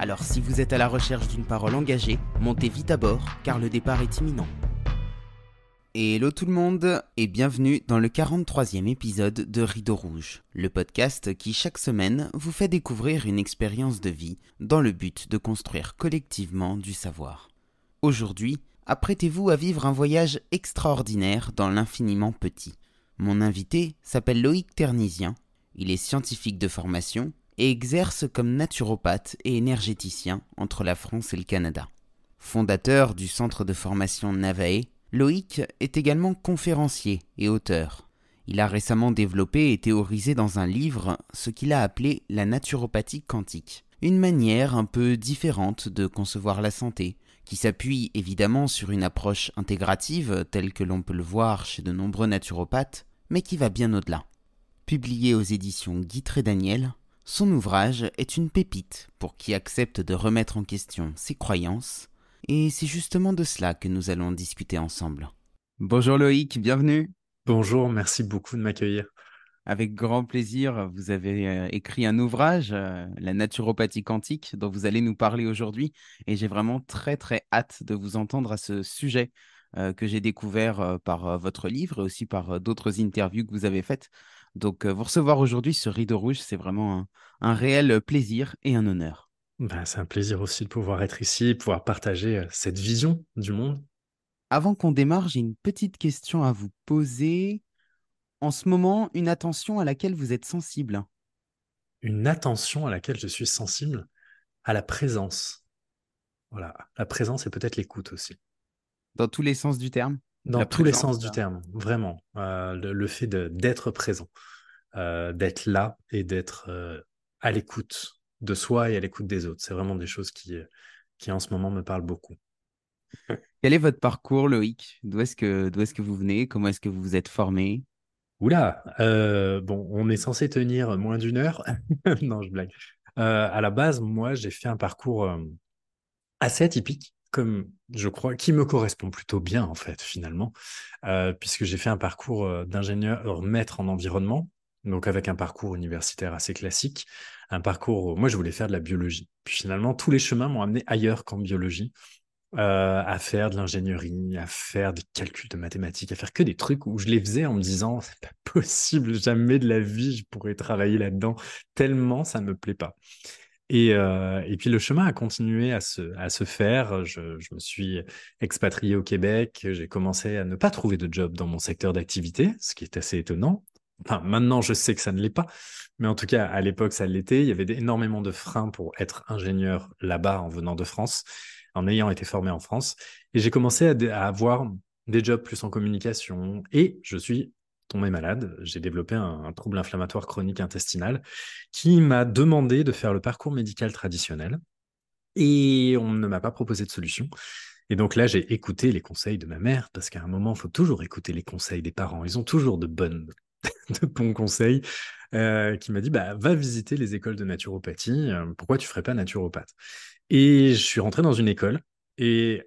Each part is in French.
Alors si vous êtes à la recherche d'une parole engagée, montez vite à bord car le départ est imminent. Hello tout le monde et bienvenue dans le 43e épisode de Rideau Rouge, le podcast qui chaque semaine vous fait découvrir une expérience de vie dans le but de construire collectivement du savoir. Aujourd'hui, apprêtez-vous à vivre un voyage extraordinaire dans l'infiniment petit. Mon invité s'appelle Loïc Ternisien, il est scientifique de formation et exerce comme naturopathe et énergéticien entre la France et le Canada. Fondateur du centre de formation Navae, Loïc est également conférencier et auteur. Il a récemment développé et théorisé dans un livre ce qu'il a appelé la naturopathie quantique, une manière un peu différente de concevoir la santé, qui s'appuie évidemment sur une approche intégrative telle que l'on peut le voir chez de nombreux naturopathes, mais qui va bien au-delà. Publié aux éditions Guy Daniel, son ouvrage est une pépite pour qui accepte de remettre en question ses croyances, et c'est justement de cela que nous allons discuter ensemble. Bonjour Loïc, bienvenue. Bonjour, merci beaucoup de m'accueillir. Avec grand plaisir, vous avez euh, écrit un ouvrage, euh, La naturopathie quantique, dont vous allez nous parler aujourd'hui, et j'ai vraiment très très hâte de vous entendre à ce sujet euh, que j'ai découvert par votre livre et aussi par d'autres interviews que vous avez faites. Donc, vous recevoir aujourd'hui ce rideau rouge, c'est vraiment un, réel plaisir et un honneur. Ben, c'est un plaisir aussi de pouvoir être ici, pouvoir partager cette vision du monde. Avant qu'on démarre, j'ai une petite question à vous poser. En ce moment, une attention à laquelle vous êtes sensible? Une attention à laquelle je suis sensible? À la présence. Voilà, la présence et peut-être l'écoute aussi. Dans tous les sens du terme dans tous les sens du terme, vraiment. Euh, le, fait d'être présent, euh, d'être là et d'être euh, à l'écoute de soi et à l'écoute des autres. C'est vraiment des choses qui, qui en ce moment me parlent beaucoup. Quel est votre parcours, Loïc? D'où est-ce que, est que vous venez? Comment est-ce que vous vous êtes formé? Oula, bon, on est censé tenir moins d'une heure. non, je blague. à la base, moi, j'ai fait un parcours assez atypique comme je crois, qui me correspond plutôt bien en fait finalement, euh, puisque j'ai fait un parcours euh, d'ingénieur maître en environnement, donc avec un parcours universitaire assez classique, un parcours, moi je voulais faire de la biologie. Puis finalement, tous les chemins m'ont amené ailleurs qu'en biologie, euh, à faire de l'ingénierie, à faire des calculs de mathématiques, à faire que des trucs où je les faisais en me disant c'est pas possible, jamais de la vie je pourrais travailler là-dedans, tellement ça ne me plaît pas. Et, euh, et, puis le chemin a continué à se, à se faire. Je, je, me suis expatrié au Québec. J'ai commencé à ne pas trouver de job dans mon secteur d'activité, ce qui est assez étonnant. Enfin, maintenant, je sais que ça ne l'est pas, mais en tout cas, à l'époque, ça l'était. Il y avait énormément de freins pour être ingénieur là-bas en venant de France, en ayant été formé en France. Et j'ai commencé à, à avoir des jobs plus en communication et je suis tombé malade, j'ai développé un, trouble inflammatoire chronique intestinal qui m'a demandé de faire le parcours médical traditionnel et on ne m'a pas proposé de solution. Et donc là, j'ai écouté les conseils de ma mère parce qu'à un moment, il faut toujours écouter les conseils des parents. Ils ont toujours de bonnes, de bons conseils. Euh, qui m'a dit bah va visiter les écoles de naturopathie. Euh, pourquoi tu ferais pas naturopathe? Et je suis rentré dans une école et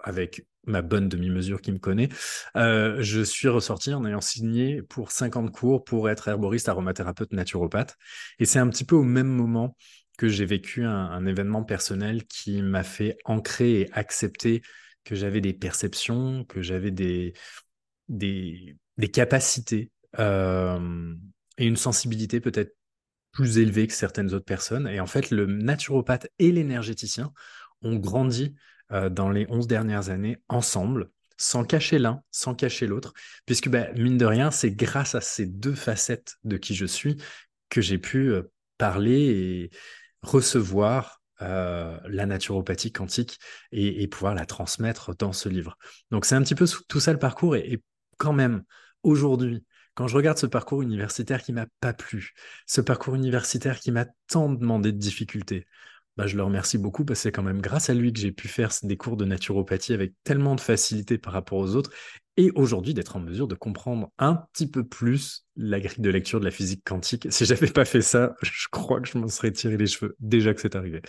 avec ma bonne demi-mesure qui me connaît, euh, je suis ressorti en ayant signé pour 50 cours pour être herboriste, aromathérapeute, naturopathe. Et c'est un petit peu au même moment que j'ai vécu un, événement personnel qui m'a fait ancrer et accepter que j'avais des perceptions, que j'avais des, des, capacités euh, et une sensibilité peut-être plus élevée que certaines autres personnes. Et en fait, le naturopathe et l'énergéticien ont grandi euh, dans les 11 dernières années ensemble, sans cacher l'un, sans cacher l'autre, puisque bah, mine de rien, c'est grâce à ces deux facettes de qui je suis que j'ai pu euh, parler et recevoir euh, la naturopathie quantique et, pouvoir la transmettre dans ce livre. Donc c'est un petit peu tout ça le parcours et, quand même aujourd'hui, quand je regarde ce parcours universitaire qui m'a pas plu, ce parcours universitaire qui m'a tant demandé de difficultés, bah, je le remercie beaucoup parce que c'est quand même grâce à lui que j'ai pu faire des cours de naturopathie avec tellement de facilité par rapport aux autres et aujourd'hui d'être en mesure de comprendre un petit peu plus la grille de lecture de la physique quantique. Si j'avais pas fait ça, je crois que je m'en serais tiré les cheveux déjà que c'est arrivé.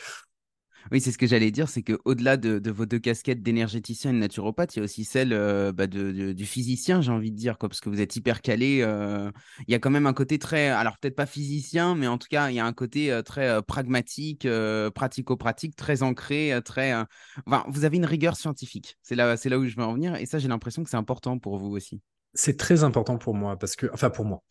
Oui, c'est ce que j'allais dire, c'est qu'au-delà de, de, vos deux casquettes d'énergéticien et de naturopathe, il y a aussi celle euh, bah, de, du physicien, j'ai envie de dire, quoi, parce que vous êtes hyper calé. Euh, il y a quand même un côté très, alors peut-être pas physicien, mais en tout cas, il y a un côté euh, très pragmatique, pratico-pratique, très ancré, très. Enfin, vous avez une rigueur scientifique. C'est là, c'est là où je veux en venir, et ça, j'ai l'impression que c'est important pour vous aussi. C'est très important pour moi, parce que, enfin, pour moi.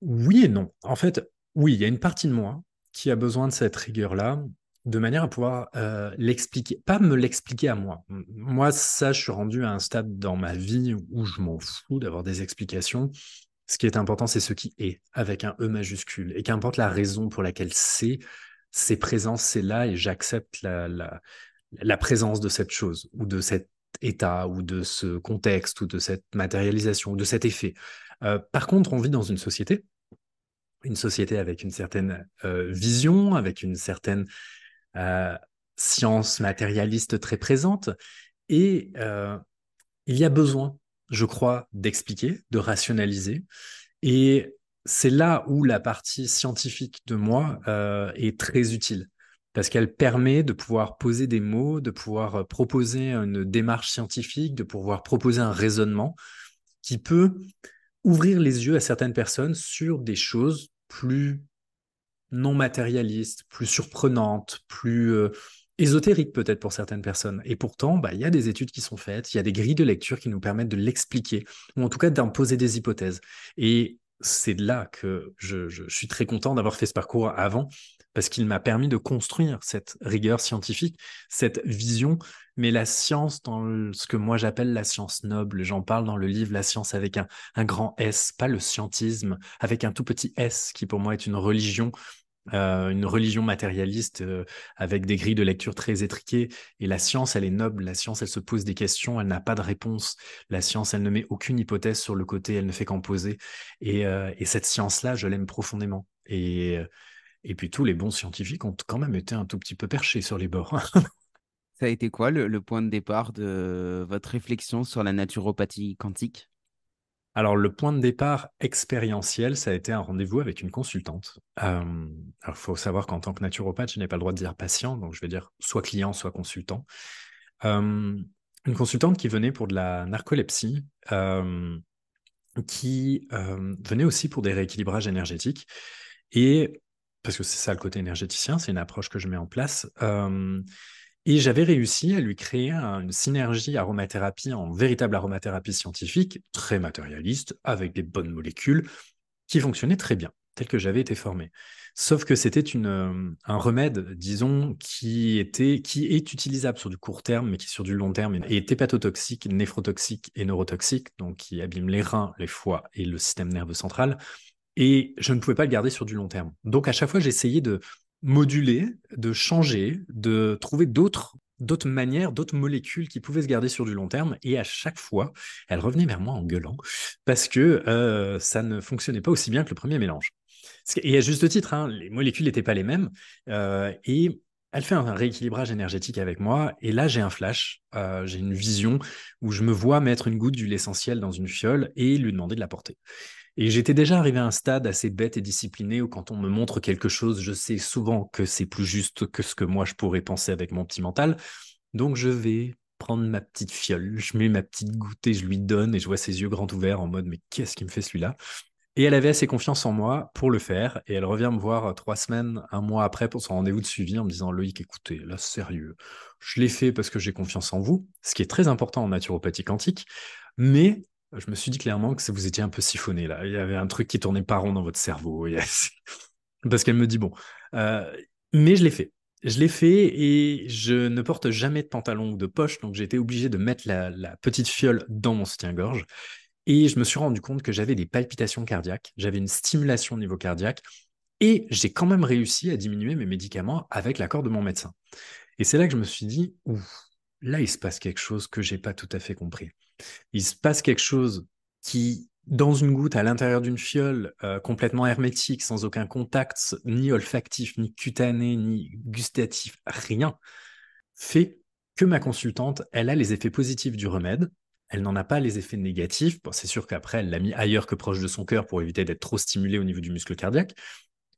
Oui et non. En fait, oui, il y a une partie de moi qui a besoin de cette rigueur-là de manière à pouvoir euh, l'expliquer, pas me l'expliquer à moi. Moi, ça, je suis rendu à un stade dans ma vie où je m'en fous d'avoir des explications. Ce qui est important, c'est ce qui est, avec un E majuscule. Et qu'importe la raison pour laquelle c'est, c'est présent, c'est là, et j'accepte la, présence de cette chose, ou de cet état, ou de ce contexte, ou de cette matérialisation, ou de cet effet. Euh, par contre, on vit dans une société, une société avec une certaine euh, vision, avec une certaine euh, science matérialiste très présente. Et euh, il y a besoin, je crois, d'expliquer, de rationaliser. Et c'est là où la partie scientifique de moi euh, est très utile, parce qu'elle permet de pouvoir poser des mots, de pouvoir proposer une démarche scientifique, de pouvoir proposer un raisonnement qui peut ouvrir les yeux à certaines personnes sur des choses plus non matérialiste, plus surprenante, plus euh, ésotérique peut-être pour certaines personnes. Et pourtant, bah, il y a des études qui sont faites, il y a des grilles de lecture qui nous permettent de l'expliquer, ou en tout cas d'imposer des hypothèses. Et c'est là que je, suis très content d'avoir fait ce parcours avant, parce qu'il m'a permis de construire cette rigueur scientifique, cette vision, mais la science dans ce que moi j'appelle la science noble. J'en parle dans le livre La science avec un, un grand S, pas le scientisme, avec un tout petit S, qui pour moi est une religion euh, une religion matérialiste euh, avec des grilles de lecture très étriquées. Et la science, elle est noble. La science, elle se pose des questions, elle n'a pas de réponse. La science, elle ne met aucune hypothèse sur le côté, elle ne fait qu'en poser. Et, euh, et cette science-là, je l'aime profondément. Et, et puis tous les bons scientifiques ont quand même été un tout petit peu perchés sur les bords. Ça a été quoi le, le point de départ de votre réflexion sur la naturopathie quantique? Alors, le point de départ expérientiel, ça a été un rendez-vous avec une consultante. Euh, alors, il faut savoir qu'en tant que naturopathe, je n'ai pas le droit de dire patient, donc je vais dire soit client, soit consultant. Euh, une consultante qui venait pour de la narcolepsie, euh, qui venait aussi pour des rééquilibrages énergétiques. Et, parce que c'est ça le côté énergéticien, c'est une approche que je mets en place. Et j'avais réussi à lui créer une synergie aromathérapie en véritable aromathérapie scientifique, très matérialiste, avec des bonnes molécules, qui fonctionnait très bien, tel que j'avais été formé. Sauf que c'était euh, un remède, disons, qui, était, qui est utilisable sur du court terme, mais qui sur du long terme est hépatotoxique, néphrotoxique et neurotoxique, donc qui abîme les reins, les foies et le système nerveux central. Et je ne pouvais pas le garder sur du long terme. Donc à chaque fois, j'essayais de moduler, de changer, de trouver d'autres d'autres manières, d'autres molécules qui pouvaient se garder sur du long terme. Et à chaque fois, elle revenait vers moi en gueulant parce que euh, ça ne fonctionnait pas aussi bien que le premier mélange. Et à juste titre, hein, les molécules n'étaient pas les mêmes. Euh, et elle fait un rééquilibrage énergétique avec moi. Et là, j'ai un flash, euh, j'ai une vision où je me vois mettre une goutte d'huile essentielle dans une fiole et lui demander de la porter. Et j'étais déjà arrivé à un stade assez bête et discipliné où quand on me montre quelque chose, je sais souvent que c'est plus juste que ce que moi je pourrais penser avec mon petit mental. Donc je vais prendre ma petite fiole, je mets ma petite goutte et je lui donne et je vois ses yeux grands ouverts en mode mais qu'est-ce qui me fait celui-là? Et elle avait assez confiance en moi pour le faire et elle revient me voir trois semaines, un mois après pour son rendez-vous de suivi en me disant Loïc, écoutez, là sérieux, je l'ai fait parce que j'ai confiance en vous, ce qui est très important en naturopathie quantique, mais je me suis dit clairement que vous étiez un peu siphonné là. Il y avait un truc qui tournait pas rond dans votre cerveau. Parce qu'elle me dit bon. Euh, mais je l'ai fait. Je l'ai fait et je ne porte jamais de pantalon ou de poche, donc j'ai été obligé de mettre la, petite fiole dans mon soutien-gorge. Et je me suis rendu compte que j'avais des palpitations cardiaques, j'avais une stimulation au niveau cardiaque, et j'ai quand même réussi à diminuer mes médicaments avec l'accord de mon médecin. Et c'est là que je me suis dit, là il se passe quelque chose que j'ai pas tout à fait compris il se passe quelque chose qui dans une goutte à l'intérieur d'une fiole euh, complètement hermétique, sans aucun contact, ni olfactif, ni cutané, ni gustatif, rien, fait que ma consultante, elle a les effets positifs du remède, elle n'en a pas les effets négatifs. c'est sûr qu'après, elle l'a mis ailleurs que proche de son cœur pour éviter d'être trop stimulé au niveau du muscle cardiaque,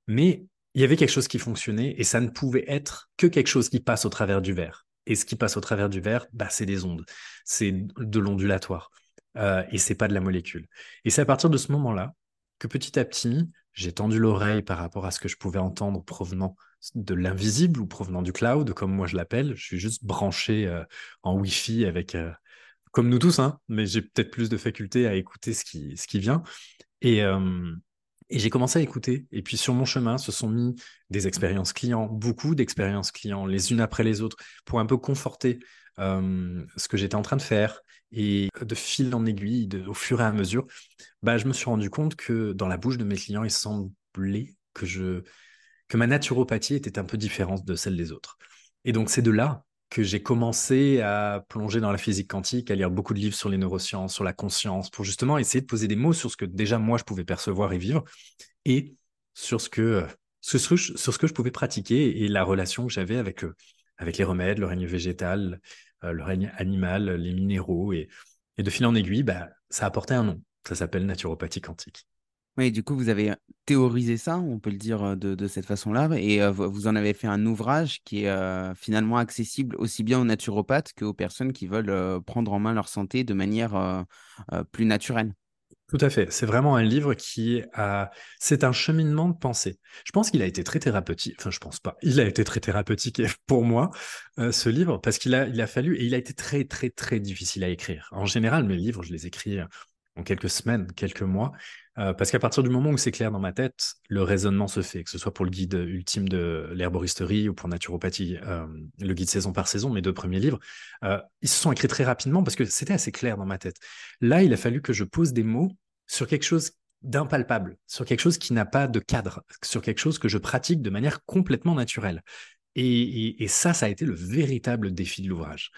mais il y avait quelque chose qui fonctionnait et ça ne pouvait être que quelque chose qui passe au travers du verre. Et ce qui passe au travers du verre, bah, c'est des ondes, c'est de l'ondulatoire. Euh, et c'est pas de la molécule. Et c'est à partir de ce moment-là que petit à petit, j'ai tendu l'oreille par rapport à ce que je pouvais entendre provenant de l'invisible ou provenant du cloud, comme moi je l'appelle. Je suis juste branché euh, en Wi-Fi avec, euh, comme nous tous, hein, mais j'ai peut-être plus de faculté à écouter ce qui, ce qui vient. Et, et j'ai commencé à écouter. Et puis sur mon chemin, se sont mis des expériences clients, beaucoup d'expériences clients, les unes après les autres, pour un peu conforter ce que j'étais en train de faire. Et de fil en aiguille, au fur et à mesure, bah, je me suis rendu compte que dans la bouche de mes clients, il semblait que, je, que ma naturopathie était un peu différente de celle des autres. Et donc c'est de là que j'ai commencé à plonger dans la physique quantique, à lire beaucoup de livres sur les neurosciences, sur la conscience, pour justement essayer de poser des mots sur ce que déjà moi je pouvais percevoir et vivre, et sur ce que, sur ce que je pouvais pratiquer et la relation que j'avais avec, avec les remèdes, le règne végétal, euh, le règne animal, les minéraux. Et, de fil en aiguille, bah, ça a porté un nom. Ça s'appelle naturopathie quantique. Oui, du coup, vous avez théorisé ça, on peut le dire de, cette façon-là, et vous en avez fait un ouvrage qui est finalement accessible aussi bien aux naturopathes qu'aux personnes qui veulent prendre en main leur santé de manière plus naturelle. Tout à fait. C'est vraiment un livre qui a. C'est un cheminement de pensée. Je pense qu'il a été très thérapeutique. Enfin, je pense pas. Il a été très thérapeutique pour moi, ce livre, parce qu'il a, il a fallu. Et il a été très, très, très difficile à écrire. En général, mes livres, je les écris en quelques semaines, quelques mois. Euh, parce qu'à partir du moment où c'est clair dans ma tête, le raisonnement se fait, que ce soit pour le guide ultime de l'herboristerie ou pour naturopathie, euh, le guide saison par saison, mes deux premiers livres, euh, ils se sont écrits très rapidement parce que c'était assez clair dans ma tête. Là, il a fallu que je pose des mots sur quelque chose d'impalpable, sur quelque chose qui n'a pas de cadre, sur quelque chose que je pratique de manière complètement naturelle. Et, ça, ça a été le véritable défi de l'ouvrage.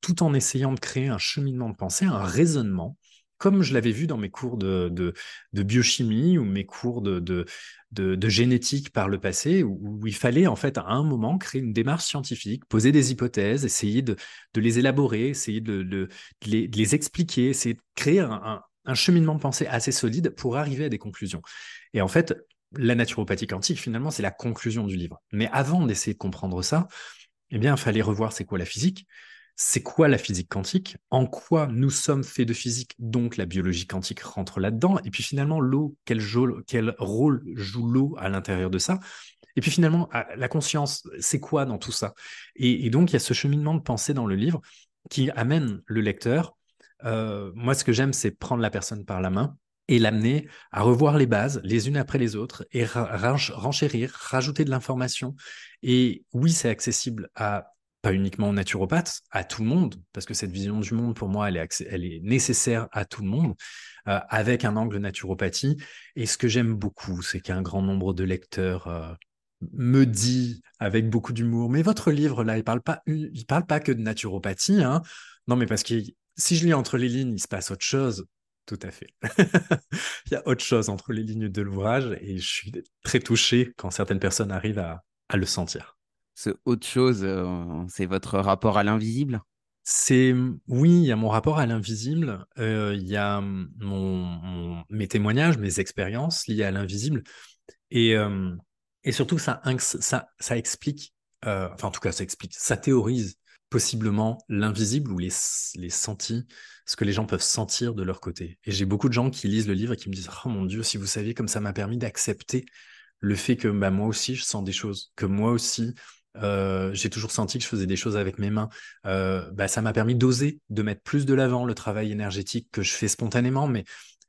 tout en essayant de créer un cheminement de pensée, un raisonnement comme je l'avais vu dans mes cours de, biochimie ou mes cours de, de, génétique par le passé, où, il fallait en fait à un moment créer une démarche scientifique, poser des hypothèses, essayer de, les élaborer, essayer de, les, expliquer, essayer de créer un, cheminement de pensée assez solide pour arriver à des conclusions. Et en fait, la naturopathie quantique, finalement, c'est la conclusion du livre. Mais avant d'essayer de comprendre ça, eh bien, il fallait revoir c'est quoi la physique, c'est quoi la physique quantique, en quoi nous sommes faits de physique, donc la biologie quantique rentre là-dedans, et puis finalement l'eau, quel, quel, rôle joue l'eau à l'intérieur de ça, et puis finalement ah, la conscience, c'est quoi dans tout ça? Et, donc il y a ce cheminement de pensée dans le livre qui amène le lecteur. Euh, moi, ce que j'aime, c'est prendre la personne par la main et l'amener à revoir les bases les unes après les autres et renchérir, rajouter de l'information. Et oui, c'est accessible à pas uniquement aux naturopathes, à tout le monde, parce que cette vision du monde, pour moi, elle est, elle est nécessaire à tout le monde, euh, avec un angle naturopathie. Et ce que j'aime beaucoup, c'est qu'un grand nombre de lecteurs euh, me dit avec beaucoup d'humour, mais votre livre, là, il parle pas, parle pas que de naturopathie, hein. Non, mais parce que si je lis entre les lignes, il se passe autre chose. Tout à fait. il y a autre chose entre les lignes de l'ouvrage et je suis très touché quand certaines personnes arrivent à le sentir ce autre chose, euh, c'est votre rapport à l'invisible? C'est oui, il y a mon rapport à l'invisible, euh, il y a mon, mes témoignages, mes expériences liées à l'invisible, et, euh, et surtout ça, ça, ça explique, enfin en tout cas ça explique, ça théorise possiblement l'invisible ou les, les sentis, ce que les gens peuvent sentir de leur côté. Et j'ai beaucoup de gens qui lisent le livre et qui me disent oh mon dieu, si vous saviez comme ça m'a permis d'accepter le fait que bah, moi aussi je sens des choses, que moi aussi euh, j'ai toujours senti que je faisais des choses avec mes mains. Euh, bah, ça m'a permis d'oser, de mettre plus de l'avant le travail énergétique que je fais spontanément, mais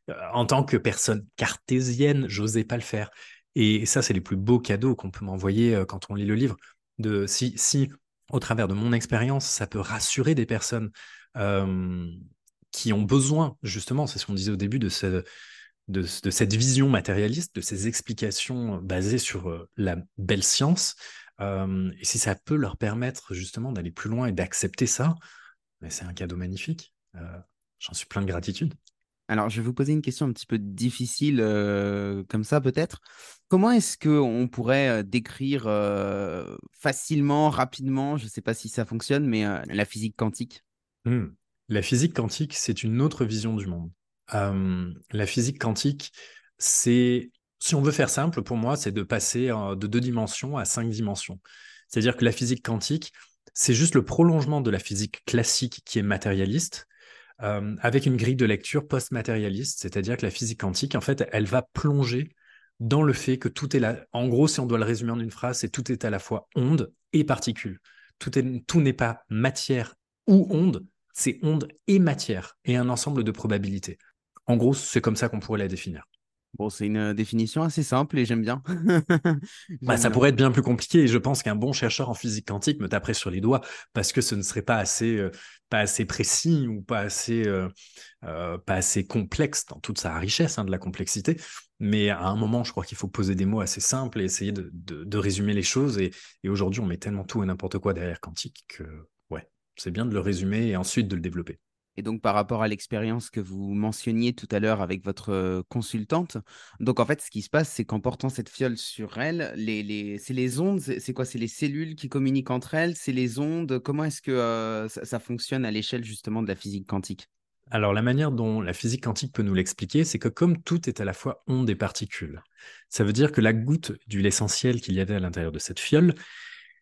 euh, en tant que personne cartésienne, j'osais pas le faire. Et ça, c'est les plus beaux cadeaux qu'on peut m'envoyer quand on lit le livre. De si, si, au travers de mon expérience, ça peut rassurer des personnes qui ont besoin, justement, c'est ce qu'on disait au début de ce, de, cette vision matérialiste, de ces explications basées sur la belle science, et si ça peut leur permettre justement d'aller plus loin et d'accepter ça, c'est un cadeau magnifique. J'en suis plein de gratitude. Alors, je vais vous poser une question un petit peu difficile, euh, comme ça peut-être. Comment est-ce qu'on pourrait décrire facilement, rapidement, je ne sais pas si ça fonctionne, mais la physique quantique? Hmm. La physique quantique, c'est une autre vision du monde. la physique quantique, c'est, si on veut faire simple, pour moi, c'est de passer de deux dimensions à cinq dimensions. C'est-à-dire que la physique quantique, c'est juste le prolongement de la physique classique qui est matérialiste, euh, avec une grille de lecture post-matérialiste, c'est-à-dire que la physique quantique, en fait, elle va plonger dans le fait que tout est là. En gros, si on doit le résumer en une phrase, c'est tout est à la fois onde et particule. Tout, est, tout n'est pas matière ou onde, c'est onde et matière, et un ensemble de probabilités. En gros, c'est comme ça qu'on pourrait la définir. Bon, c'est une définition assez simple et j'aime bien. bah, ça pourrait être bien plus compliqué et je pense qu'un bon chercheur en physique quantique me taperait sur les doigts parce que ce ne serait pas assez, euh, pas assez précis ou pas assez, euh, euh, pas assez complexe dans toute sa richesse hein, de la complexité. Mais à un moment, je crois qu'il faut poser des mots assez simples et essayer de, de, résumer les choses. Et, et aujourd'hui, on met tellement tout et n'importe quoi derrière quantique que ouais, c'est bien de le résumer et ensuite de le développer. Et donc, par rapport à l'expérience que vous mentionniez tout à l'heure avec votre consultante, donc en fait, ce qui se passe, c'est qu'en portant cette fiole sur elle, c'est les ondes, c'est quoi? C'est les cellules qui communiquent entre elles C'est les ondes. Comment est-ce que ça, fonctionne à l'échelle justement de la physique quantique? Alors, la manière dont la physique quantique peut nous l'expliquer, c'est que comme tout est à la fois onde et particules, ça veut dire que la goutte d'huile essentielle qu'il y avait à l'intérieur de cette fiole,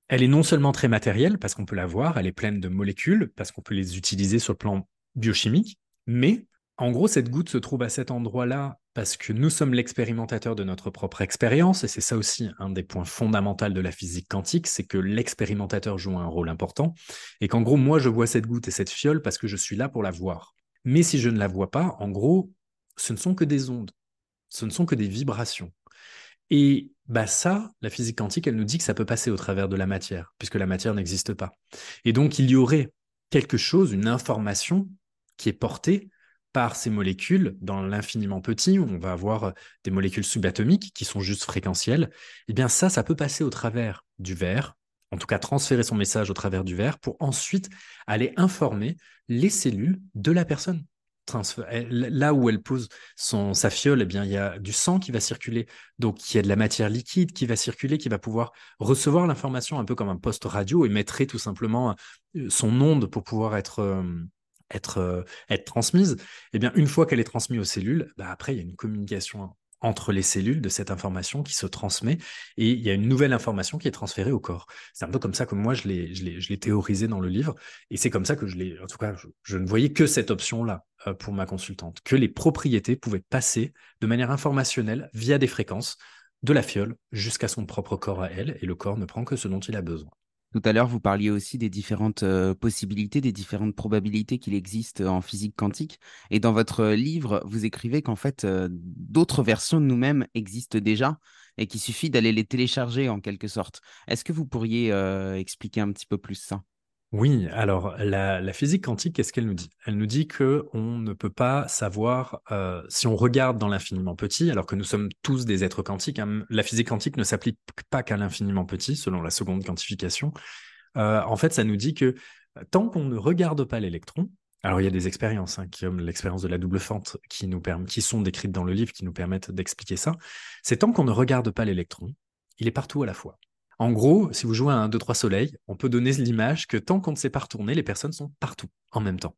elle est non seulement très matérielle, parce qu'on peut la voir, elle est pleine de molécules, parce qu'on peut les utiliser sur le plan biochimique, mais en gros, cette goutte se trouve à cet endroit-là parce que nous sommes l'expérimentateur de notre propre expérience, et c'est ça aussi un des points fondamentaux de la physique quantique, c'est que l'expérimentateur joue un rôle important, et qu'en gros, moi, je vois cette goutte et cette fiole parce que je suis là pour la voir. Mais si je ne la vois pas, en gros, ce ne sont que des ondes, ce ne sont que des vibrations. Et bah ça, la physique quantique, elle nous dit que ça peut passer au travers de la matière, puisque la matière n'existe pas. Et donc, il y aurait quelque chose, une information qui est portée par ces molécules dans l'infiniment petit, où on va avoir euh, des molécules subatomiques qui sont juste fréquentielles, eh bien ça, ça peut passer au travers du verre, en tout cas transférer son message au travers du verre, pour ensuite aller informer les cellules de la personne. Là où elle pose sa fiole, eh bien, il y a du sang qui va circuler, donc il y a de la matière liquide qui va circuler, qui va pouvoir recevoir l'information un peu comme un poste radio et mettrait tout simplement euh, son onde pour pouvoir être, euh, être, euh, être transmise, eh bien, une fois qu'elle est transmise aux cellules, bah après, il y a une communication entre les cellules de cette information qui se transmet et il y a une nouvelle information qui est transférée au corps. C'est un peu comme ça que moi je l'ai, théorisé dans le livre et c'est comme ça que je ne voyais que cette option-là pour ma consultante, que les propriétés pouvaient passer de manière informationnelle via des fréquences de la fiole jusqu'à son propre corps à elle et le corps ne prend que ce dont il a besoin. Tout à l'heure, vous parliez aussi des différentes euh, possibilités, des différentes probabilités qu'il existe en physique quantique. Et dans votre livre, vous écrivez qu'en fait, euh, d'autres versions de nous-mêmes existent déjà et qu'il suffit d'aller les télécharger en quelque sorte. Est-ce que vous pourriez euh, expliquer un petit peu plus ça? Oui, alors la, physique quantique, qu'est-ce qu'elle nous dit? Elle nous dit que on ne peut pas savoir euh, si on regarde dans l'infiniment petit, alors que nous sommes tous des êtres quantiques. Hein, la physique quantique ne s'applique pas qu'à l'infiniment petit, selon la seconde quantification. Euh, en fait, ça nous dit que tant qu'on ne regarde pas l'électron, alors il y a des expériences, hein, comme l'expérience de la double fente, qui qui sont décrites dans le livre, qui nous permettent d'expliquer ça. C'est tant qu'on ne regarde pas l'électron, il est partout à la fois. En gros, si vous jouez à un 2-3 soleil, on peut donner l'image que tant qu'on ne sait pas retourner, les personnes sont partout en même temps.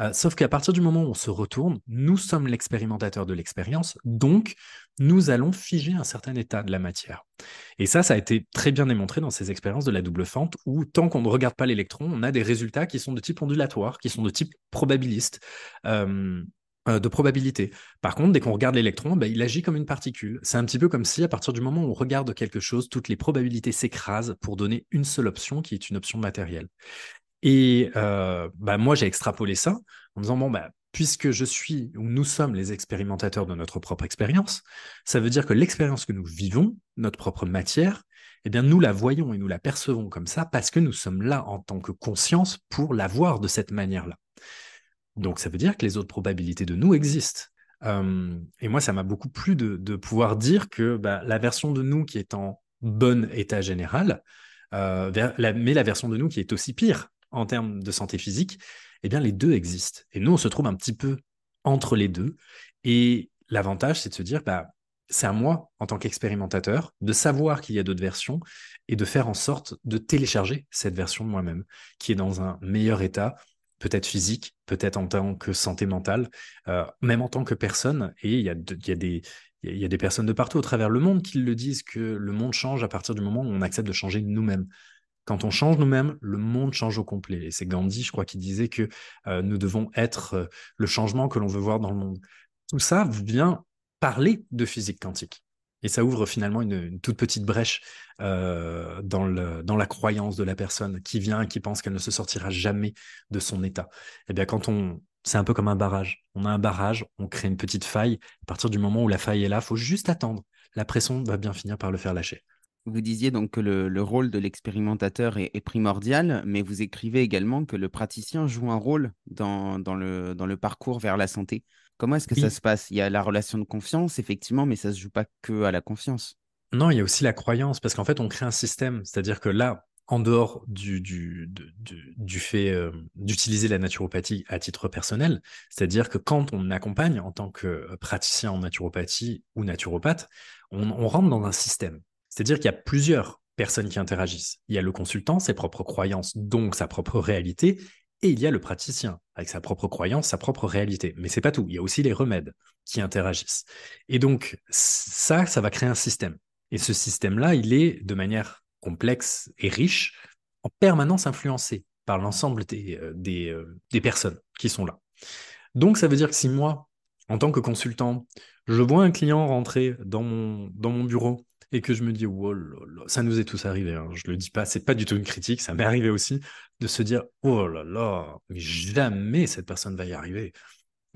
Euh, sauf qu'à partir du moment où on se retourne, nous sommes l'expérimentateur de l'expérience, donc nous allons figer un certain état de la matière. Et ça, ça a été très bien démontré dans ces expériences de la double fente, où tant qu'on ne regarde pas l'électron, on a des résultats qui sont de type ondulatoire, qui sont de type probabiliste. Euh, de probabilité. Par contre, dès qu'on regarde l'électron, bah, il agit comme une particule. C'est un petit peu comme si, à partir du moment où on regarde quelque chose, toutes les probabilités s'écrasent pour donner une seule option qui est une option matérielle. Et euh, bah, moi, j'ai extrapolé ça en disant, bon, bah, puisque je suis, ou nous sommes les expérimentateurs de notre propre expérience, ça veut dire que l'expérience que nous vivons, notre propre matière, eh bien, nous la voyons et nous la percevons comme ça parce que nous sommes là en tant que conscience pour la voir de cette manière-là. Donc ça veut dire que les autres probabilités de nous existent. et moi, ça m'a beaucoup plu de, pouvoir dire que bah, la version de nous qui est en bon état général, euh, mais la version de nous qui est aussi pire en termes de santé physique, eh bien les deux existent. Et nous, on se trouve un petit peu entre les deux. Et l'avantage, c'est de se dire, bah, c'est à moi, en tant qu'expérimentateur, de savoir qu'il y a d'autres versions et de faire en sorte de télécharger cette version de moi-même, qui est dans un meilleur état, peut-être physique, peut-être en tant que santé mentale, euh, même en tant que personne. Et il y a, des personnes de partout au travers le monde qui le disent que le monde change à partir du moment où on accepte de changer nous-mêmes. Quand on change nous-mêmes, le monde change au complet. Et c'est Gandhi, je crois, qui disait que euh, nous devons être euh, le changement que l'on veut voir dans le monde. Tout ça vient parler de physique quantique. Et ça ouvre finalement une, toute petite brèche euh, dans, le, dans la croyance de la personne qui vient et qui pense qu'elle ne se sortira jamais de son état. Eh bien, quand on, c'est un peu comme un barrage. On a un barrage, on crée une petite faille. À partir du moment où la faille est là, il faut juste attendre. La pression va bien finir par le faire lâcher. Vous disiez donc que le, rôle de l'expérimentateur est, primordial, mais vous écrivez également que le praticien joue un rôle dans, dans, le, dans le parcours vers la santé. Comment est-ce que ça se passe? Il y a la relation de confiance, effectivement, mais ça ne se joue pas que à la confiance. Non, il y a aussi la croyance, parce qu'en fait, on crée un système. C'est-à-dire que là, en dehors du, du, du, fait euh, d'utiliser la naturopathie à titre personnel, c'est-à-dire que quand on accompagne en tant que praticien en naturopathie ou naturopathe, on, on rentre dans un système. C'est-à-dire qu'il y a plusieurs personnes qui interagissent. Il y a le consultant, ses propres croyances, donc sa propre réalité, et il y a le praticien, avec sa propre croyance, sa propre réalité. Mais c'est pas tout. Il y a aussi les remèdes qui interagissent. Et donc, ça, ça va créer un système. Et ce système-là, il est de manière complexe et riche, en permanence influencé par l'ensemble des, euh, euh, des personnes qui sont là. Donc, ça veut dire que si moi, en tant que consultant, je vois un client rentrer dans mon, dans mon bureau et que je me dis, oh ça nous est tous arrivé, hein, je le dis pas, c'est pas du tout une critique, ça m'est arrivé aussi, de se dire, oh là là, mais jamais cette personne va y arriver.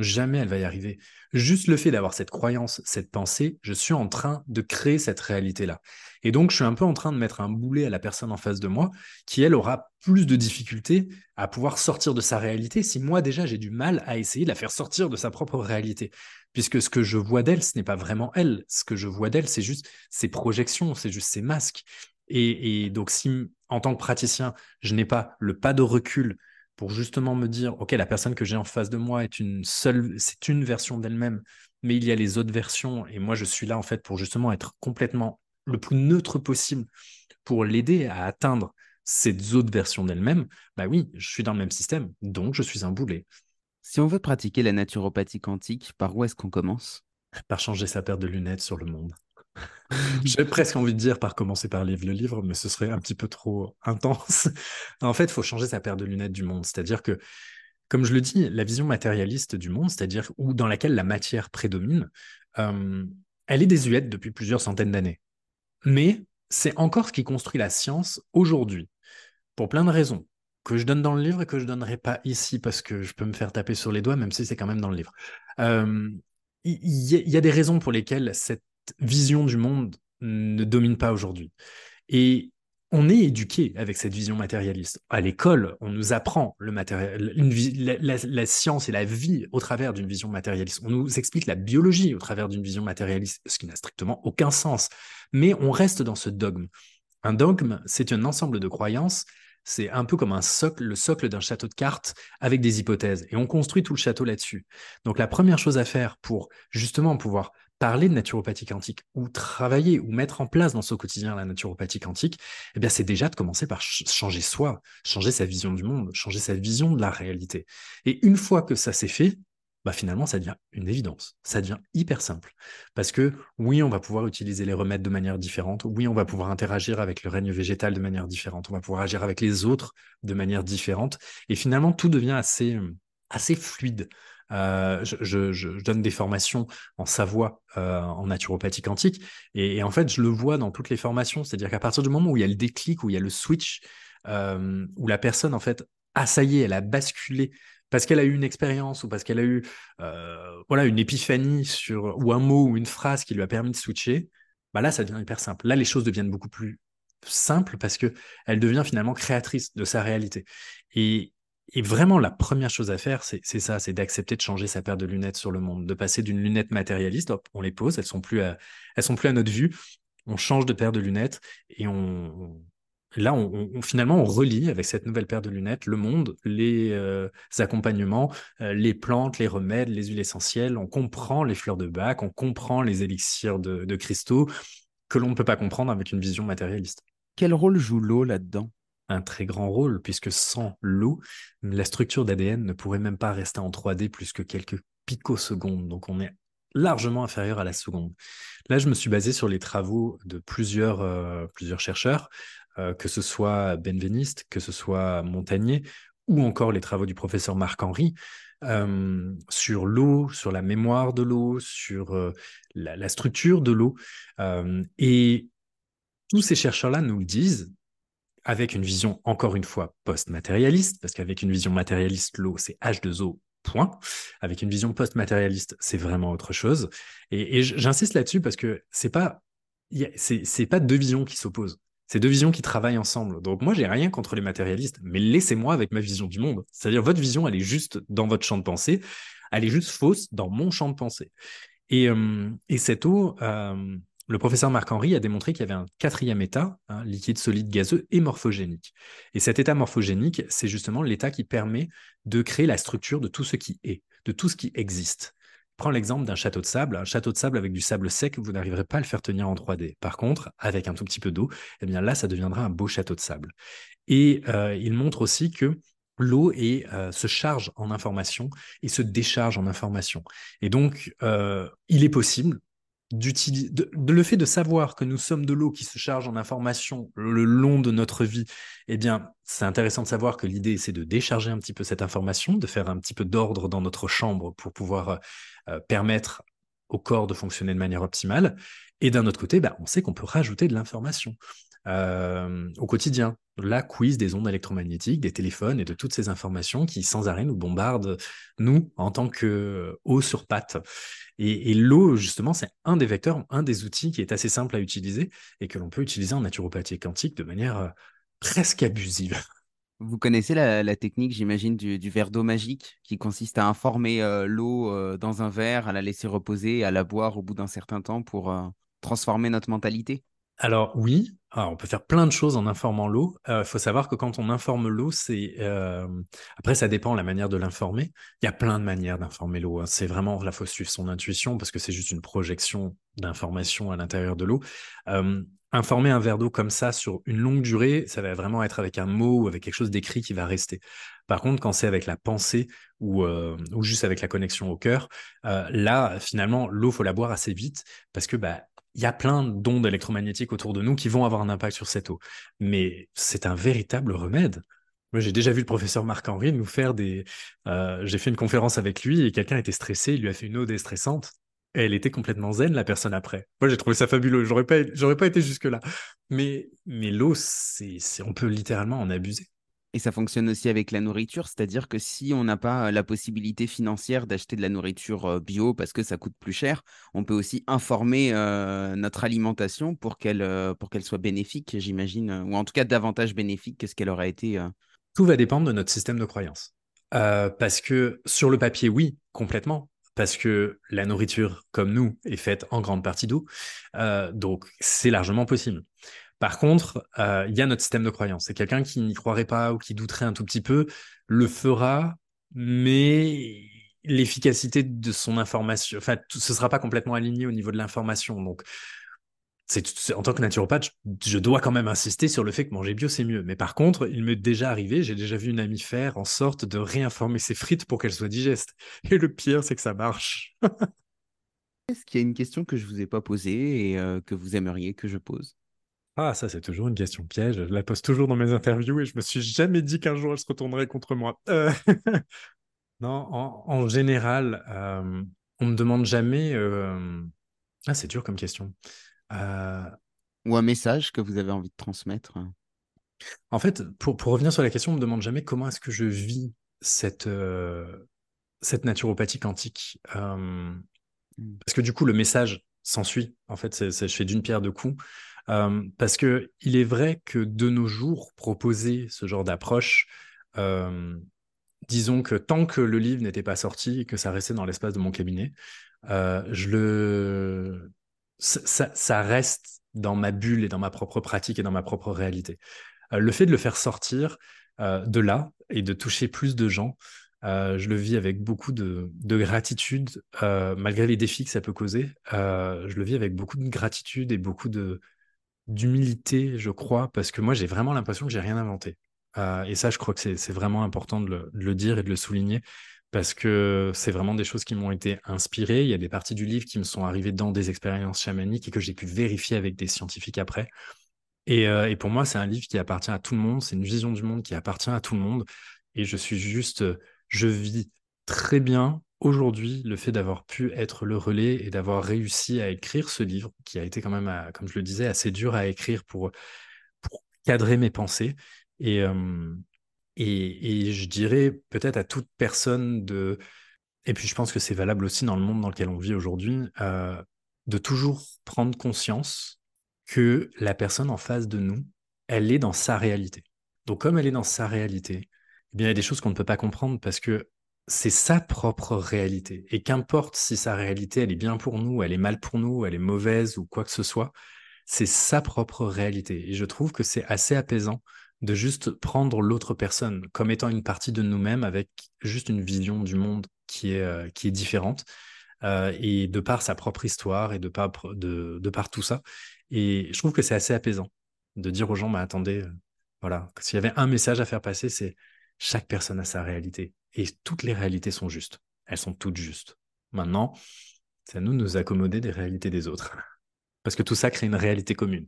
Jamais elle va y arriver. Juste le fait d'avoir cette croyance, cette pensée, je suis en train de créer cette réalité-là. Et donc, je suis un peu en train de mettre un boulet à la personne en face de moi, qui, elle, aura plus de difficultés à pouvoir sortir de sa réalité si moi, déjà, j'ai du mal à essayer de la faire sortir de sa propre réalité puisque ce que je vois d'elle, ce n'est pas vraiment elle. Ce que je vois d'elle, c'est juste ses projections, c'est juste ses masques. Et, donc, si en tant que praticien, je n'ai pas le pas de recul pour justement me dire, OK, la personne que j'ai en face de moi est une seule, c'est une version d'elle-même, mais il y a les autres versions, et moi, je suis là, en fait, pour justement être complètement le plus neutre possible pour l'aider à atteindre ces autres versions d'elle-même, bah oui, je suis dans le même système, donc je suis un boulet. Si on veut pratiquer la naturopathie quantique, par où est-ce qu'on commence? Par changer sa paire de lunettes sur le monde. J'ai presque envie de dire par commencer par lire le livre, mais ce serait un petit peu trop intense. en fait, il faut changer sa paire de lunettes du monde. C'est-à-dire que, comme je le dis, la vision matérialiste du monde, c'est-à-dire où dans laquelle la matière prédomine, euh, elle est désuète depuis plusieurs centaines d'années. Mais c'est encore ce qui construit la science aujourd'hui, pour plein de raisons que je donne dans le livre et que je donnerai pas ici parce que je peux me faire taper sur les doigts, même si c'est quand même dans le livre. Il y, a des raisons pour lesquelles cette vision du monde ne domine pas aujourd'hui. Et on est éduqué avec cette vision matérialiste. À l'école, on nous apprend la, science et la vie au travers d'une vision matérialiste. On nous explique la biologie au travers d'une vision matérialiste, ce qui n'a strictement aucun sens. Mais on reste dans ce dogme. Un dogme, c'est un ensemble de croyances c'est un peu comme un socle, le socle d'un château de cartes avec des hypothèses. Et on construit tout le château là-dessus. Donc la première chose à faire pour justement pouvoir parler de naturopathie quantique ou travailler ou mettre en place dans son quotidien la naturopathie quantique, eh c'est déjà de commencer par changer soi, changer sa vision du monde, changer sa vision de la réalité. Et une fois que ça s'est fait, bah finalement, ça devient une évidence. Ça devient hyper simple. Parce que oui, on va pouvoir utiliser les remèdes de manière différente. Oui, on va pouvoir interagir avec le règne végétal de manière différente. On va pouvoir agir avec les autres de manière différente. Et finalement, tout devient assez, assez fluide. Euh, je, donne des formations en Savoie, euh, en naturopathie quantique. Et, en fait, je le vois dans toutes les formations. C'est-à-dire qu'à partir du moment où il y a le déclic, où il y a le switch, euh, où la personne, en fait, ah ça y est, elle a basculé parce qu'elle a eu une expérience ou parce qu'elle a eu euh, voilà une épiphanie sur ou un mot ou une phrase qui lui a permis de switcher, bah là ça devient hyper simple. Là les choses deviennent beaucoup plus simples parce que elle devient finalement créatrice de sa réalité. Et, vraiment la première chose à faire, c'est ça, c'est d'accepter de changer sa paire de lunettes sur le monde, de passer d'une lunette matérialiste, hop, on les pose, elles sont plus à, elles sont plus à notre vue, on change de paire de lunettes et on, là, on, finalement, on relie avec cette nouvelle paire de lunettes le monde, les euh, accompagnements, euh, les plantes, les remèdes, les huiles essentielles. On comprend les fleurs de bac, on comprend les élixirs de, cristaux que l'on ne peut pas comprendre avec une vision matérialiste. Quel rôle joue l'eau là-dedans? Un très grand rôle, puisque sans l'eau, la structure d'ADN ne pourrait même pas rester en 3D plus que quelques picosecondes. Donc on est largement inférieur à la seconde. Là, je me suis basé sur les travaux de plusieurs, euh, plusieurs chercheurs euh, que ce soit Benveniste, que ce soit Montagnier, ou encore les travaux du professeur Marc-Henri, euh, sur l'eau, sur la mémoire de l'eau, sur euh, la, structure de l'eau. et tous ces chercheurs-là nous le disent avec une vision, encore une fois, post-matérialiste, parce qu'avec une vision matérialiste, l'eau, c'est H2O, point. Avec une vision post-matérialiste, c'est vraiment autre chose. Et, et j'insiste là-dessus parce que c'est pas, c'est pas deux visions qui s'opposent. C'est deux visions qui travaillent ensemble. Donc moi, j'ai rien contre les matérialistes, mais laissez-moi avec ma vision du monde. C'est-à-dire votre vision, elle est juste dans votre champ de pensée, elle est juste fausse dans mon champ de pensée. Et, euh, et cette eau, euh, le professeur Marc-Henri a démontré qu'il y avait un quatrième état, hein, liquide, solide, gazeux et morphogénique. Et cet état morphogénique, c'est justement l'état qui permet de créer la structure de tout ce qui est, de tout ce qui existe prends l'exemple d'un château de sable. Un château de sable avec du sable sec, vous n'arriverez pas à le faire tenir en 3D. Par contre, avec un tout petit peu d'eau, eh bien là, ça deviendra un beau château de sable. Et euh, il montre aussi que l'eau euh, se charge en information et se décharge en information. Et donc, euh, il est possible d'utiliser le fait de savoir que nous sommes de l'eau qui se charge en information le long de notre vie, eh bien, c'est intéressant de savoir que l'idée, c'est de décharger un petit peu cette information, de faire un petit peu d'ordre dans notre chambre pour pouvoir euh, permettre au corps de fonctionner de manière optimale. Et d'un autre côté, bah, on sait qu'on peut rajouter de l'information euh, au quotidien. La quiz des ondes électromagnétiques, des téléphones et de toutes ces informations qui sans arrêt nous bombardent, nous, en tant que eau sur pattes. Et, l'eau, justement, c'est un des vecteurs, un des outils qui est assez simple à utiliser et que l'on peut utiliser en naturopathie quantique de manière euh, presque abusive. Vous connaissez la, technique, j'imagine, du, verre d'eau magique qui consiste à informer euh, l'eau euh, dans un verre, à la laisser reposer à la boire au bout d'un certain temps pour euh, transformer notre mentalité? Alors oui, ah, on peut faire plein de choses en informant l'eau. Il faut savoir que quand on informe l'eau, c'est après ça dépend la manière de l'informer. Il y a plein de manières d'informer l'eau. Hein. C'est vraiment là faut suivre son intuition parce que c'est juste une projection d'information à l'intérieur de l'eau informer un verre d'eau comme ça sur une longue durée, ça va vraiment être avec un mot ou avec quelque chose d'écrit qui va rester. Par contre, quand c'est avec la pensée ou, euh, ou juste avec la connexion au cœur, euh, là, finalement, l'eau, faut la boire assez vite parce que bah, il y a plein d'ondes électromagnétiques autour de nous qui vont avoir un impact sur cette eau. Mais c'est un véritable remède. Moi, j'ai déjà vu le professeur Marc-Henri nous faire des. Euh, j'ai fait une conférence avec lui et quelqu'un était stressé, il lui a fait une eau déstressante elle était complètement zen, la personne après. Moi, j'ai trouvé ça fabuleux. J'aurais pas, j'aurais pas été jusque-là. Mais, mais l'eau, c'est, on peut littéralement en abuser. Et ça fonctionne aussi avec la nourriture, c'est-à-dire que si on n'a pas la possibilité financière d'acheter de la nourriture bio parce que ça coûte plus cher, on peut aussi informer notre alimentation pour qu'elle soit bénéfique, j'imagine, ou en tout cas davantage bénéfique que ce qu'elle aurait été. Tout va dépendre de notre système de croyance. parce que sur le papier, oui, complètement parce que la nourriture, comme nous, est faite en grande partie d'eau. Donc, c'est largement possible. Par contre, euh, il y a notre système de croyance. C'est quelqu'un qui n'y croirait pas ou qui douterait un tout petit peu, le fera, mais l'efficacité de son information, enfin, ce sera pas complètement aligné au niveau de l'information. Donc, en tant que naturopathe, je, dois quand même insister sur le fait que manger bio, c'est mieux. Mais par contre, il m'est déjà arrivé, j'ai déjà vu une amie faire en sorte de réinformer ses frites pour qu'elles soient digestes. Et le pire, c'est que ça marche. Est-ce qu'il y a une question que je ne vous ai pas posée et euh, que vous aimeriez que je pose? Ah, ça, c'est toujours une question piège. Je la pose toujours dans mes interviews et je me suis jamais dit qu'un jour elle se retournerait contre moi. Euh, non, en, général, euh, on me demande jamais. Ah, c'est dur comme question. Euh, Ou un message que vous avez envie de transmettre En fait, pour, pour revenir sur la question, on me demande jamais comment est-ce que je vis cette, euh, cette naturopathie quantique. Euh, mmh. Parce que du coup, le message s'ensuit. En fait, c'est, je fais d'une pierre deux coups. Parce que il est vrai que de nos jours, proposer ce genre d'approche, disons que tant que le livre n'était pas sorti et que ça restait dans l'espace de mon cabinet, je le ça, reste dans ma bulle et dans ma propre pratique et dans ma propre réalité. le fait de le faire sortir de là et de toucher plus de gens, je le vis avec beaucoup de, gratitude, malgré les défis que ça peut causer. je le vis avec beaucoup de gratitude et beaucoup de d'humilité, je crois, parce que moi, j'ai vraiment l'impression que j'ai rien inventé. et ça, je crois que c'est vraiment important de le, dire et de le souligner, parce que c'est vraiment des choses qui m'ont été inspirées. Il y a des parties du livre qui me sont arrivées dans des expériences chamaniques et que j'ai pu vérifier avec des scientifiques après. Et, et pour moi, c'est un livre qui appartient à tout le monde, c'est une vision du monde qui appartient à tout le monde. Et je suis juste je vis très bien aujourd'hui le fait d'avoir pu être le relais et d'avoir réussi à écrire ce livre qui a été quand même, euh, comme je le disais, assez dur à écrire pour, cadrer mes pensées. Et, et, je dirais peut-être à toute personne de... Et puis je pense que c'est valable aussi dans le monde dans lequel on vit aujourd'hui, euh, de toujours prendre conscience que la personne en face de nous, elle est dans sa réalité. Donc comme elle est dans sa réalité, eh bien, il y a des choses qu'on ne peut pas comprendre parce que c'est sa propre réalité. Et qu'importe si sa réalité, elle est bien pour nous, elle est mal pour nous, elle est mauvaise ou quoi que ce soit, c'est sa propre réalité. Et je trouve que c'est assez apaisant de juste prendre l'autre personne comme étant une partie de nous-mêmes avec juste une vision du monde qui est, euh, qui est différente. Euh, et de par sa propre histoire et de par, de, par tout ça. Et je trouve que c'est assez apaisant de dire aux gens, mais attendez, euh, voilà, s'il y avait un message à faire passer, c'est chaque personne a sa réalité. Et toutes les réalités sont justes. Elles sont toutes justes. Maintenant, c'est à nous de nous accommoder des réalités des autres. Parce que tout ça crée une réalité commune.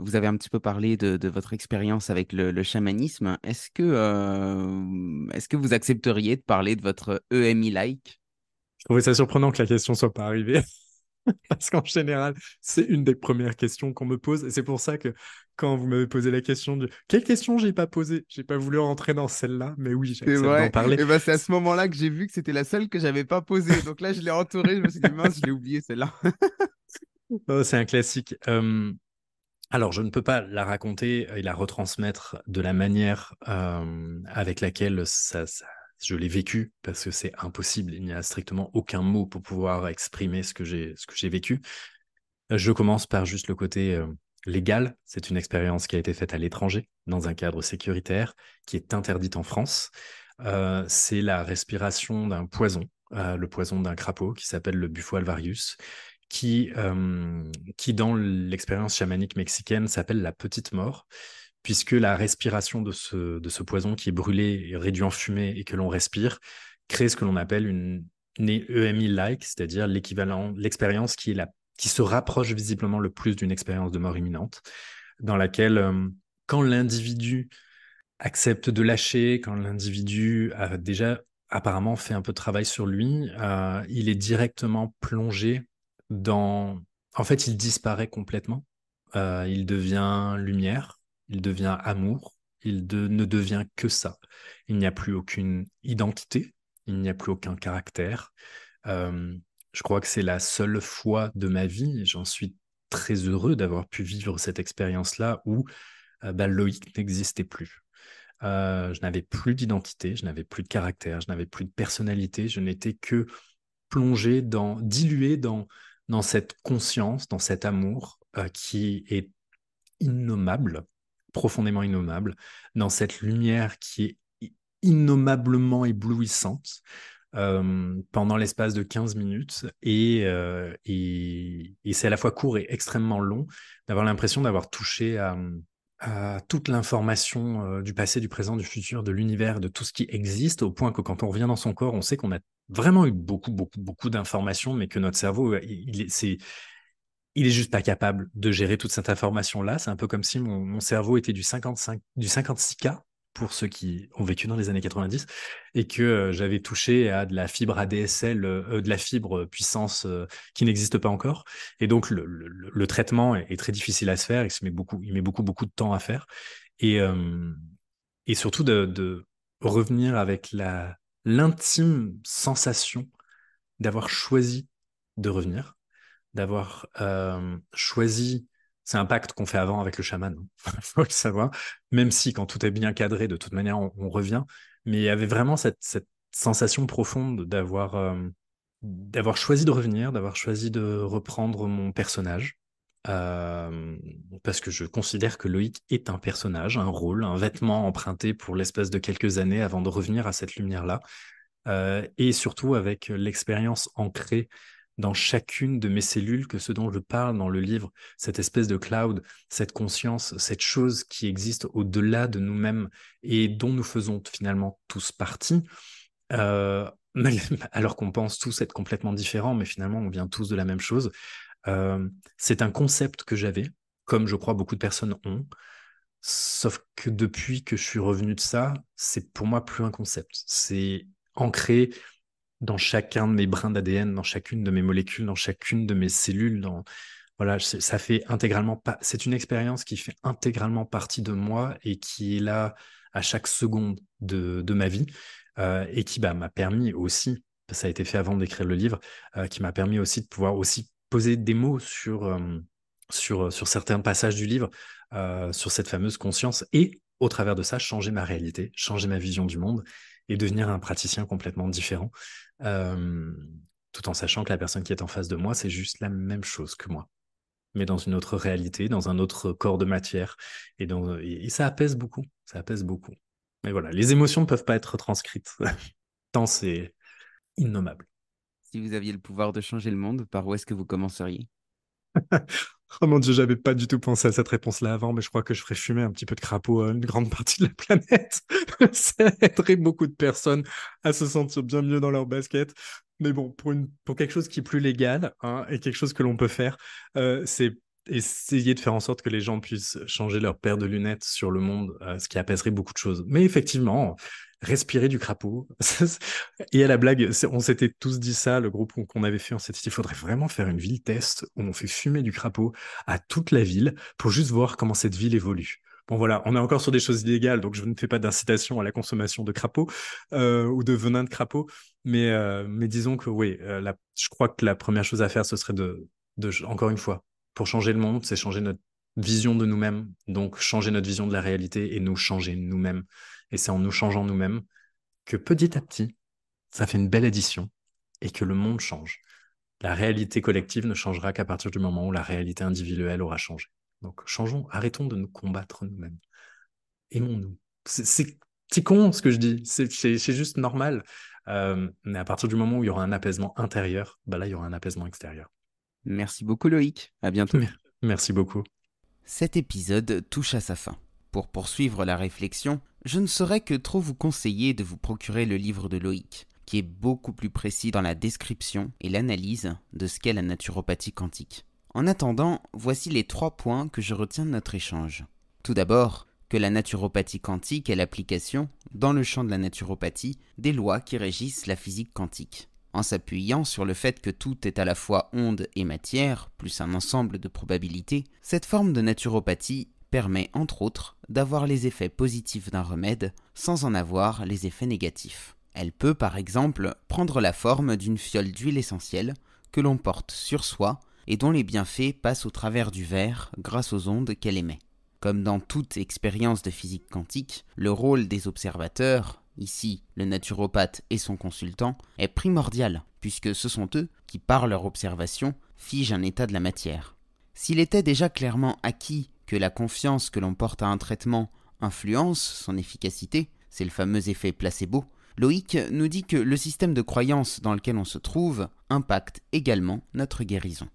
Vous avez un petit peu parlé de, votre expérience avec le, chamanisme. Est-ce que, euh, est-ce que vous accepteriez de parler de votre EMI-like Je trouvais ça surprenant que la question soit pas arrivée. Parce qu'en général, c'est une des premières questions qu'on me pose. Et c'est pour ça que quand vous m'avez posé la question de quelle question j'ai pas posée, j'ai pas voulu rentrer dans celle-là, mais oui, j'ai d'en parler. Et ben, c'est à ce moment-là que j'ai vu que c'était la seule que j'avais pas posée. Donc là, je l'ai entourée, je me suis dit mince, je l'ai oublié celle-là. Oh, c'est un classique. alors, je ne peux pas la raconter et la retransmettre de la manière avec laquelle ça, je l'ai vécu, parce que c'est impossible. Il n'y a strictement aucun mot pour pouvoir exprimer ce que j'ai, ce que j'ai vécu. Je commence par juste le côté légal. C'est une expérience qui a été faite à l'étranger, dans un cadre sécuritaire, qui est interdite en France. Euh, c'est la respiration d'un poison, euh, le poison d'un crapaud qui s'appelle le Bufo alvarius, qui, euh, qui dans l'expérience chamanique mexicaine s'appelle la petite mort, puisque la respiration de ce, de ce poison qui est brûlé, réduit en fumée et que l'on respire, crée ce que l'on appelle une, une EMI-like, c'est-à-dire l'équivalent, l'expérience qui est la qui se rapproche visiblement le plus d'une expérience de mort imminente, dans laquelle, euh, quand l'individu accepte de lâcher, quand l'individu a déjà apparemment fait un peu de travail sur lui, euh, il est directement plongé dans... En fait, il disparaît complètement. Euh, il devient lumière, il devient amour, il ne devient que ça. Il n'y a plus aucune identité, il n'y a plus aucun caractère. Je crois que c'est la seule fois de ma vie, j'en suis très heureux d'avoir pu vivre cette expérience-là où euh, bah, Loïc n'existait plus. Euh, je n'avais plus d'identité, je n'avais plus de caractère, je n'avais plus de personnalité, je n'étais que plongé dans, dilué dans, dans cette conscience, dans cet amour euh, qui est innommable, profondément innommable, dans cette lumière qui est innommablement éblouissante, pendant l'espace de 15 minutes et, et, c'est à la fois court et extrêmement long d'avoir l'impression d'avoir touché à, toute l'information du passé, du présent, du futur, de l'univers, de tout ce qui existe, au point que quand on revient dans son corps, on sait qu'on a vraiment eu beaucoup, beaucoup, beaucoup d'informations, mais que notre cerveau, il, il est juste pas capable de gérer toute cette information-là. C'est un peu comme si mon, mon cerveau était du 55, du 56K pour ceux qui ont vécu dans les années 90, et que euh, j'avais touché à de la fibre ADSL, euh, euh, de la fibre puissance qui n'existe pas encore. Et donc, le, traitement est, très difficile à se faire, il, se met, beaucoup, il met beaucoup, beaucoup de temps à faire. Et, et surtout de, revenir avec l'intime sensation d'avoir choisi de revenir, d'avoir choisi c'est un pacte qu'on fait avant avec le chaman, il hein. faut le savoir. Même si quand tout est bien cadré, de toute manière, on, revient. Mais il y avait vraiment cette, sensation profonde euh, d'avoir choisi de revenir, d'avoir choisi de reprendre mon personnage parce que je considère que Loïc est un personnage, un rôle, un vêtement emprunté pour l'espace de quelques années avant de revenir à cette lumière-là, et surtout avec l'expérience ancrée dans chacune de mes cellules que ce dont je parle dans le livre, cette espèce de cloud, cette conscience, cette chose qui existe au-delà de nous-mêmes et dont nous faisons finalement tous partie, euh, alors qu'on pense tous être complètement différents, mais finalement on vient tous de la même chose. Euh, c'est un concept que j'avais, comme je crois beaucoup de personnes ont, sauf que depuis que je suis revenu de ça, c'est pour moi plus un concept. C'est ancré dans chacun de mes brins d'ADN, dans chacune de mes molécules, dans chacune de mes cellules. Dans... Voilà, ça fait intégralement pas. C'est une expérience qui fait intégralement partie de moi et qui est là à chaque seconde de, de ma vie euh, et qui bah, m'a permis aussi, ça a été fait avant d'écrire le livre, euh, qui m'a permis aussi de pouvoir aussi poser des mots sur, euh, sur, sur certains passages du livre, sur cette fameuse conscience et au travers de ça, changer ma réalité, changer ma vision du monde et devenir un praticien complètement différent tout en sachant que la personne qui est en face de moi, c'est juste la même chose que moi, mais dans une autre réalité, dans un autre corps de matière, et, et ça apaise beaucoup, ça apaise beaucoup. Mais voilà, les émotions ne peuvent pas être transcrites, tant c'est innommable. Si vous aviez le pouvoir de changer le monde, par où est-ce que vous commenceriez? Oh mon dieu, j'avais pas du tout pensé à cette réponse-là avant, mais je crois que je ferais fumer un petit peu de crapaud à une grande partie de la planète. ça aiderait beaucoup de personnes à se sentir bien mieux dans leur basket. Mais bon, pour, une, pour quelque chose qui est plus légal hein, et quelque chose que l'on peut faire, euh, c'est essayer de faire en sorte que les gens puissent changer leur paire de lunettes sur le monde, euh, ce qui apaiserait beaucoup de choses. Mais effectivement, respirer du crapaud. et à la blague, on s'était tous dit ça, le groupe qu'on avait fait, on s'était dit, il faudrait vraiment faire une ville test où on fait fumer du crapaud à toute la ville pour juste voir comment cette ville évolue. Bon voilà, on est encore sur des choses illégales, donc je ne fais pas d'incitation à la consommation de crapaud euh, ou de venin de crapaud, mais, euh, mais disons que oui, je crois que la première chose à faire, ce serait de, de encore une fois, pour changer le monde, c'est changer notre vision de nous-mêmes, donc changer notre vision de la réalité et nous changer nous-mêmes. Et c'est en nous changeant nous-mêmes que petit à petit, ça fait une belle addition et que le monde change. La réalité collective ne changera qu'à partir du moment où la réalité individuelle aura changé. Donc changeons, arrêtons de nous combattre nous-mêmes. Aimons-nous. C'est con ce que je dis, c'est juste normal. Euh, mais à partir du moment où il y aura un apaisement intérieur, bah là, il y aura un apaisement extérieur. Merci beaucoup Loïc, à bientôt. Merci beaucoup. Cet épisode touche à sa fin. Pour poursuivre la réflexion, je ne saurais que trop vous conseiller de vous procurer le livre de Loïc, qui est beaucoup plus précis dans la description et l'analyse de ce qu'est la naturopathie quantique. En attendant, voici les trois points que je retiens de notre échange. Tout d'abord, que la naturopathie quantique est l'application, dans le champ de la naturopathie, des lois qui régissent la physique quantique en s'appuyant sur le fait que tout est à la fois onde et matière, plus un ensemble de probabilités, cette forme de naturopathie permet entre autres d'avoir les effets positifs d'un remède sans en avoir les effets négatifs. Elle peut par exemple prendre la forme d'une fiole d'huile essentielle que l'on porte sur soi et dont les bienfaits passent au travers du verre grâce aux ondes qu'elle émet. Comme dans toute expérience de physique quantique, le rôle des observateurs, ici le naturopathe et son consultant, est primordial, puisque ce sont eux qui, par leur observation, figent un état de la matière. S'il était déjà clairement acquis que la confiance que l'on porte à un traitement influence son efficacité, c'est le fameux effet placebo, Loïc nous dit que le système de croyance dans lequel on se trouve impacte également notre guérison.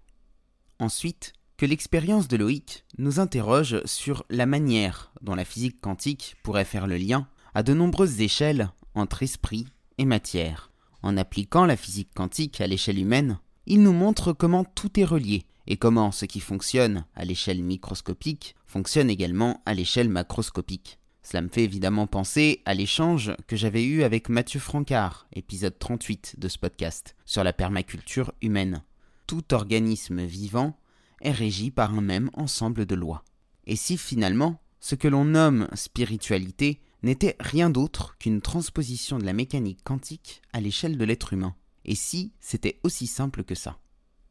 Ensuite, que l'expérience de Loïc nous interroge sur la manière dont la physique quantique pourrait faire le lien à de nombreuses échelles entre esprit et matière. En appliquant la physique quantique à l'échelle humaine, il nous montre comment tout est relié et comment ce qui fonctionne à l'échelle microscopique fonctionne également à l'échelle macroscopique. Cela me fait évidemment penser à l'échange que j'avais eu avec Mathieu Francard, épisode 38 de ce podcast, sur la permaculture humaine. Tout organisme vivant est régi par un même ensemble de lois. Et si finalement, ce que l'on nomme spiritualité n'était rien d'autre qu'une transposition de la mécanique quantique à l'échelle de l'être humain? Et si c'était aussi simple que ça?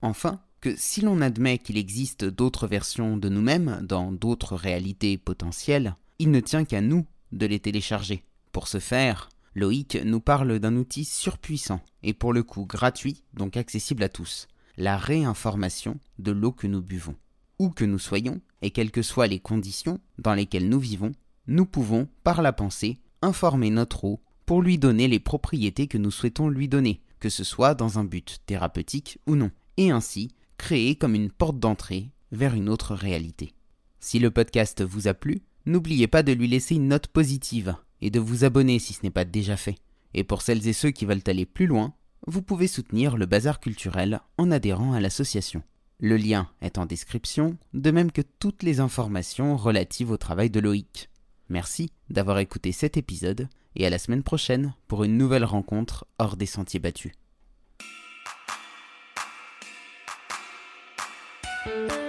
Enfin, que si l'on admet qu'il existe d'autres versions de nous-mêmes dans d'autres réalités potentielles, il ne tient qu'à nous de les télécharger. Pour ce faire, Loïc nous parle d'un outil surpuissant et pour le coup gratuit, donc accessible à tous, la réinformation de l'eau que nous buvons. Où que nous soyons, et quelles que soient les conditions dans lesquelles nous vivons, nous pouvons, par la pensée, informer notre eau pour lui donner les propriétés que nous souhaitons lui donner, que ce soit dans un but thérapeutique ou non, et ainsi créer comme une porte d'entrée vers une autre réalité. Si le podcast vous a plu, n'oubliez pas de lui laisser une note positive et de vous abonner si ce n'est pas déjà fait. Et pour celles et ceux qui veulent aller plus loin, vous pouvez soutenir le bazar culturel en adhérant à l'association. Le lien est en description, de même que toutes les informations relatives au travail de Loïc. Merci d'avoir écouté cet épisode et à la semaine prochaine pour une nouvelle rencontre hors des sentiers battus. thank you